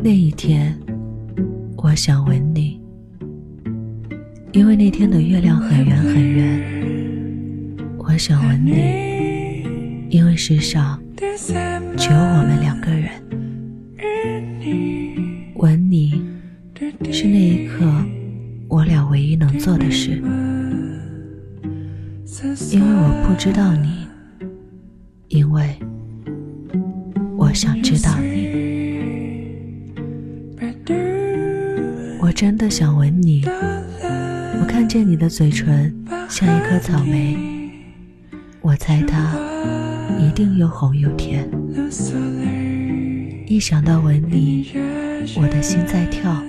那一天，我想吻你，因为那天的月亮很圆很圆。我想吻你，因为世上只有我们两个人。吻你是那一刻我俩唯一能做的事，因为我不知道你，因为我想知道你。真的想吻你，我看见你的嘴唇像一颗草莓，我猜它一定又红又甜。一想到吻你，我的心在跳。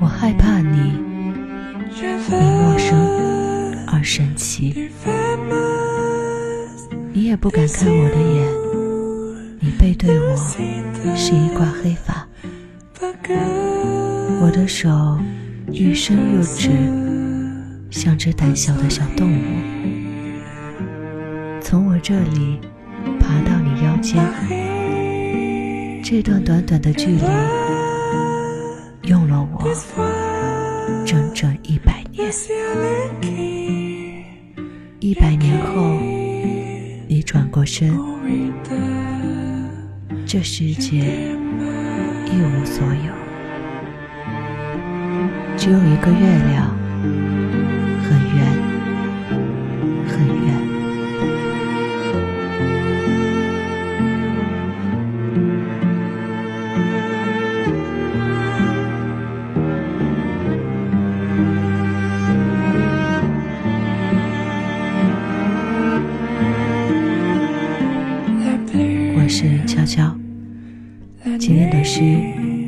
我害怕你，你陌生而神奇，你也不敢看我的眼，你背对我是一挂黑发。我的手又伸又直，像只胆小的小动物，从我这里爬到你腰间。这段短短的距离，用了我整整一百年。一百年后，你转过身，这世界一无所有。只有一个月亮，很圆，很圆。我是悄悄，今天的诗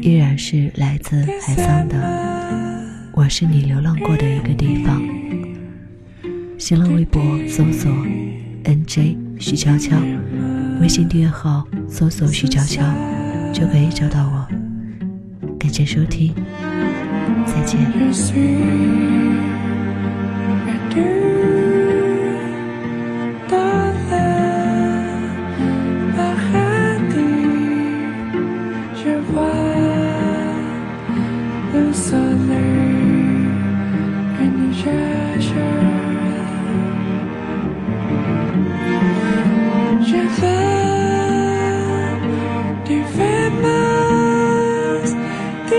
依然是来自海桑的。我是你流浪过的一个地方。新浪微博搜索 “nj 徐悄悄”，微信订阅号搜索“徐悄悄”，就可以找到我。感谢收听，再见。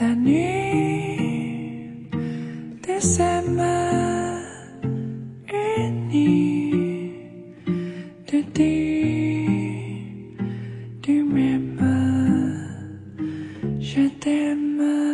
la nuit des semaines unies de dire du même je t'aime.